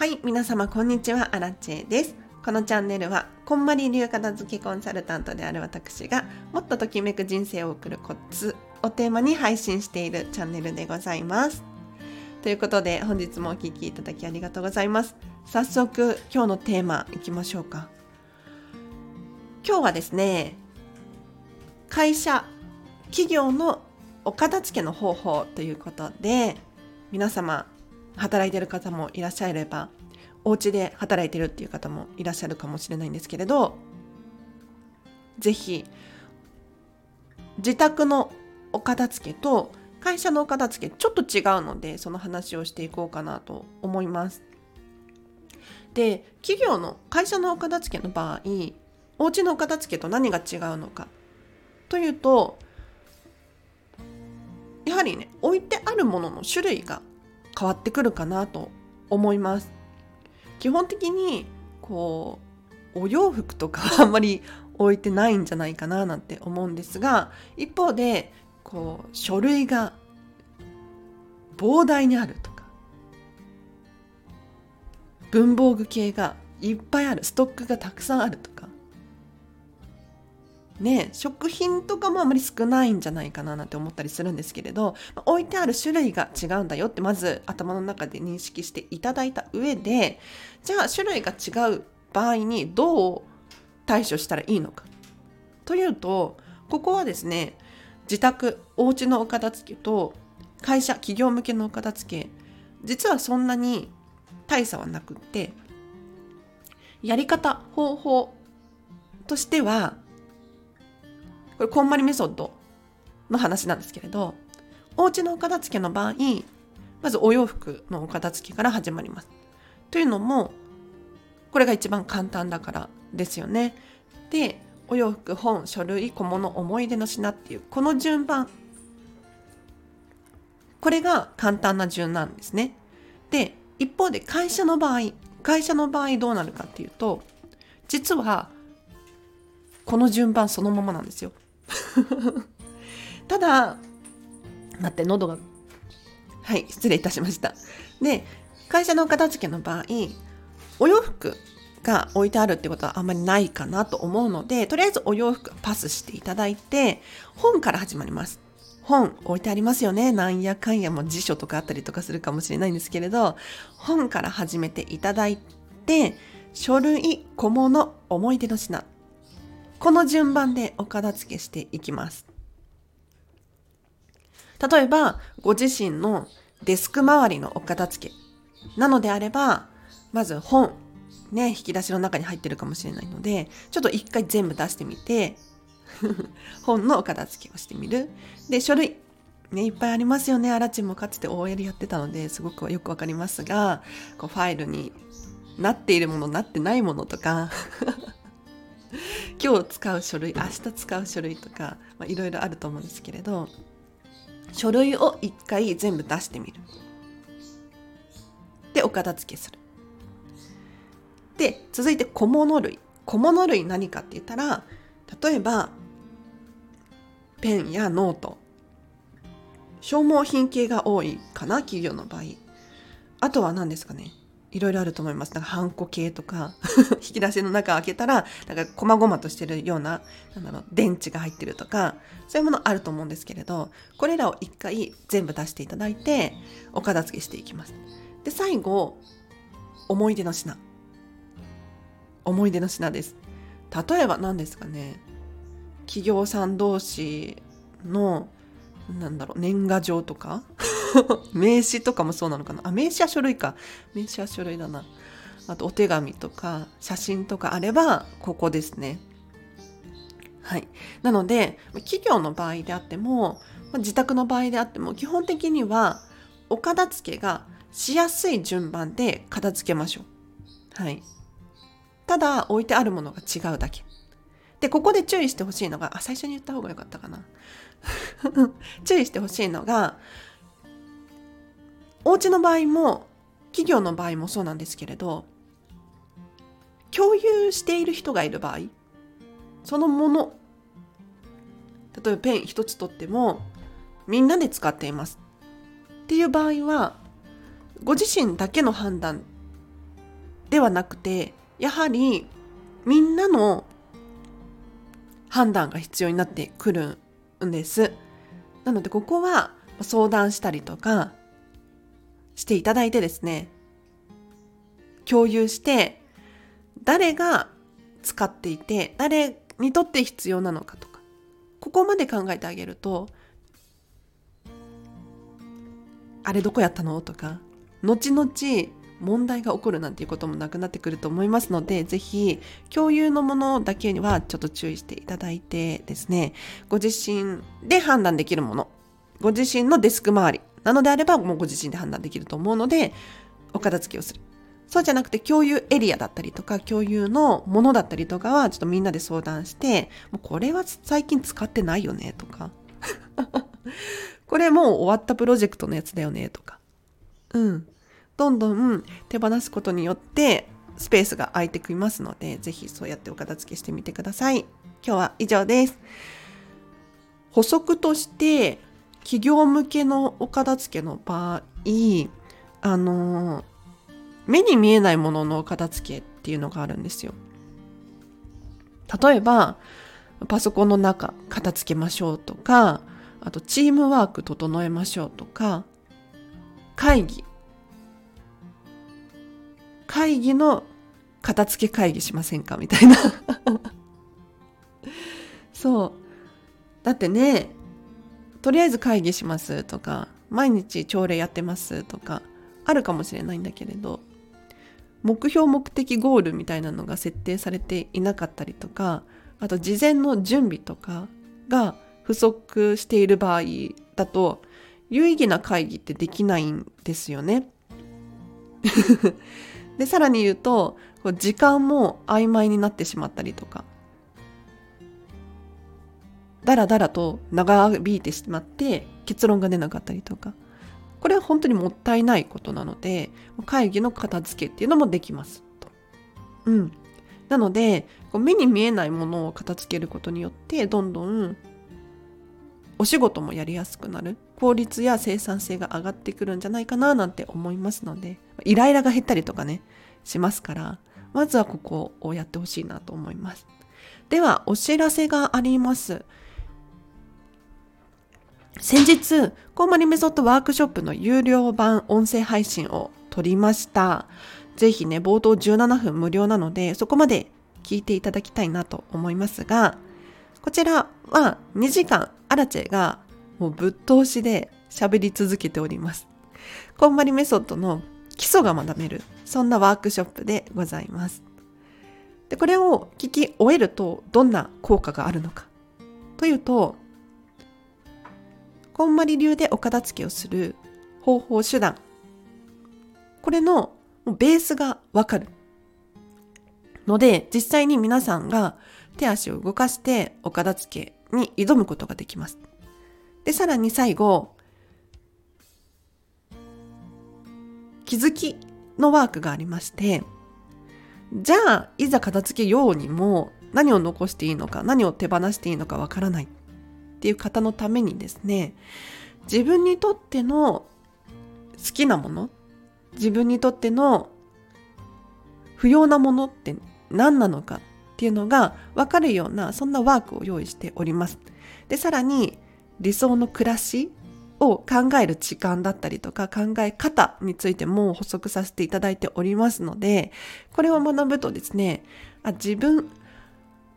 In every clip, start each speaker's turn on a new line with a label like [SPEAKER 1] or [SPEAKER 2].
[SPEAKER 1] はい、皆様こんにちは、アラチェです。このチャンネルは、こんまり流片付けコンサルタントである私が、もっとときめく人生を送るコツをテーマに配信しているチャンネルでございます。ということで、本日もお聴きいただきありがとうございます。早速、今日のテーマいきましょうか。今日はですね、会社、企業のお片付けの方法ということで、皆様働いてる方もいらっしゃればお家で働いてるっていう方もいらっしゃるかもしれないんですけれど是非自宅のお片付けと会社のお片付けちょっと違うのでその話をしていこうかなと思います。で企業の会社のお片付けの場合お家のお片付けと何が違うのかというとやはりね置いてあるものの種類が変わってくるかなと思います。基本的にこうお洋服とかは あんまり置いてないんじゃないかななんて思うんですが一方でこう書類が膨大にあるとか文房具系がいっぱいあるストックがたくさんあるとね、食品とかもあまり少ないんじゃないかななんて思ったりするんですけれど置いてある種類が違うんだよってまず頭の中で認識していただいた上でじゃあ種類が違う場合にどう対処したらいいのか。というとここはですね自宅お家のお片付けと会社企業向けのお片付け実はそんなに大差はなくってやり方方法としてはこれこんまりメソッドの話なんですけれどお家のお片付けの場合まずお洋服のお片付けから始まります。というのもこれが一番簡単だからですよね。でお洋服本書類小物思い出の品っていうこの順番これが簡単な順なんですね。で一方で会社の場合会社の場合どうなるかっていうと実はこの順番そのままなんですよ。ただ待って喉がはい失礼いたしました。で会社の片付けの場合お洋服が置いてあるってことはあんまりないかなと思うのでとりあえずお洋服パスしていただいて本から始まります。本置いてありますよね。なんやかんやも辞書とかあったりとかするかもしれないんですけれど本から始めていただいて書類小物思い出の品。この順番でお片付けしていきます。例えば、ご自身のデスク周りのお片付けなのであれば、まず本、ね、引き出しの中に入ってるかもしれないので、ちょっと一回全部出してみて、本のお片付けをしてみる。で、書類。ね、いっぱいありますよね。アラチンもかつて OL やってたので、すごくよくわかりますが、こうファイルになっているもの、なってないものとか今日使う書類明日使う書類とかいろいろあると思うんですけれど書類を一回全部出してみる。でお片付けする。で続いて小物類。小物類何かって言ったら例えばペンやノート。消耗品系が多いかな企業の場合。あとは何ですかね。いろいろあると思います。なんかハンコ系とか 引き出しの中開けたら、なんか細々としてるような、なんだろう、電池が入ってるとか、そういうものあると思うんですけれど、これらを一回全部出していただいて、お片付けしていきます。で、最後、思い出の品。思い出の品です。例えば何ですかね、企業さん同士の、なんだろう、年賀状とか 名刺とかもそうなのかな？あ名刺は書類か。名刺は書類だな。あとお手紙とか写真とかあればここですね。はい。なので企業の場合であっても自宅の場合であっても基本的にはお片付けがしやすい順番で片付けましょう。はい。ただ置いてあるものが違うだけ。でここで注意してほしいのがあ最初に言った方がよかったかな。注意してほしいのがお家の場合も企業の場合もそうなんですけれど共有している人がいる場合そのもの例えばペン一つ取ってもみんなで使っていますっていう場合はご自身だけの判断ではなくてやはりみんなの判断が必要になってくるんです。なのでここは相談したりとかしていただいてですね共有して誰が使っていて誰にとって必要なのかとかここまで考えてあげるとあれどこやったの？とか後々問題が起こるなんていうこともなくなってくると思いますので、ぜひ共有のものだけにはちょっと注意していただいてですね、ご自身で判断できるもの、ご自身のデスク周りなのであればもうご自身で判断できると思うので、お片付けをする。そうじゃなくて共有エリアだったりとか共有のものだったりとかはちょっとみんなで相談してもうこれは最近使ってないよねとか これもう終わったプロジェクトのやつだよねとかうんどんどん手放すことによってスペースが空いてきますので、ぜひそうやってお片付けしてみてください。今日は以上です。補足として、企業向けのお片付けの場合、あの、目に見えないもののお片付けっていうのがあるんですよ。例えば、パソコンの中片付けましょうとか、あとチームワーク整えましょうとか、会議。会議の片付け会議しませんか？みたいな。そう。だってねとりあえず会議しますとか毎日朝礼やってますとかあるかもしれないんだけれど目標目的ゴールみたいなのが設定されていなかったりとかあと事前の準備とかが不足している場合だと有意義な会議ってできないんですよね。でさらに言うと時間も曖昧になってしまったりとかだらだらと長引いてしまって結論が出なかったりとか。これは本当にもったいないことなので会議の片付けっていうのもできます。と。うん、なので目に見えないものを片付けることによってどんどんお仕事もやりやすくなる。効率や生産性が上がってくるんじゃないかななんて思いますのでイライラが減ったりとかねしますからまずはここをやってほしいなと思います。ではお知らせがあります。先日コーマリメソッドワークショップの有料版音声配信を撮りましたぜひね冒頭17分無料なのでそこまで聞いていただきたいなと思いますがこちらは2時間アラチェがもうぶっ通しで喋り続けております。こんまりメソッドの基礎が学べる、そんなワークショップでございます。で、これを聞き終えるとどんな効果があるのかというと、こんまり流でお片付けをする方法手段、これのベースがわかる。ので、実際に皆さんが手足を動かしてお片付けに挑むことができます。で、さらに最後、気づきのワークがありまして、じゃあ、いざ片付けようにも何を残していいのか、何を手放していいのかわからない。っていう方のためにですね、自分にとっての好きなもの、自分にとっての不要なものって何なのかっていうのが分かるようなそんなワークを用意しております。で、さらに理想の暮らしを考える時間だったりとか考え方についても補足させていただいておりますので、これを学ぶとですね、あ自分、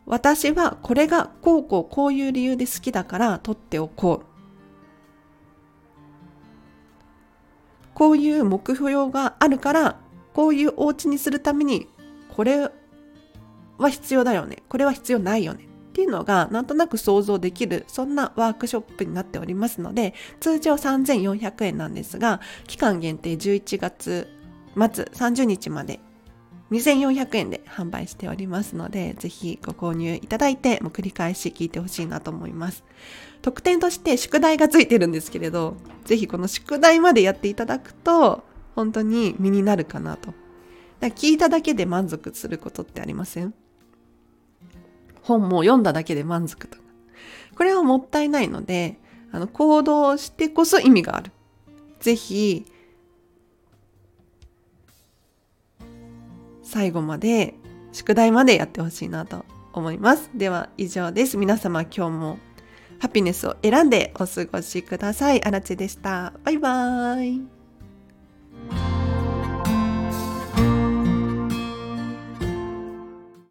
[SPEAKER 1] 私はこれがこうこうこういう理由で好きだから取っておこう。こういう目標があるから、こういうお家にするために、これは必要だよね。これは必要ないよね。っていうのがなんとなく想像できるそんなワークショップになっておりますので通常3400円なんですが期間限定11月末30日まで2400円で販売しておりますのでぜひご購入いただいてもう繰り返し聞いてほしいなと思います特典として宿題がついてるんですけれどぜひこの宿題までやっていただくと本当に身になるかなとだ聞いただけで満足することってありません？本も読んだだけで満足とか。これはもったいないので、あの、行動してこそ意味がある。ぜひ、最後まで宿題までやってほしいなと思います。では以上です。皆様今日もハピネスを選んでお過ごしください。あらちでした。バイバーイ。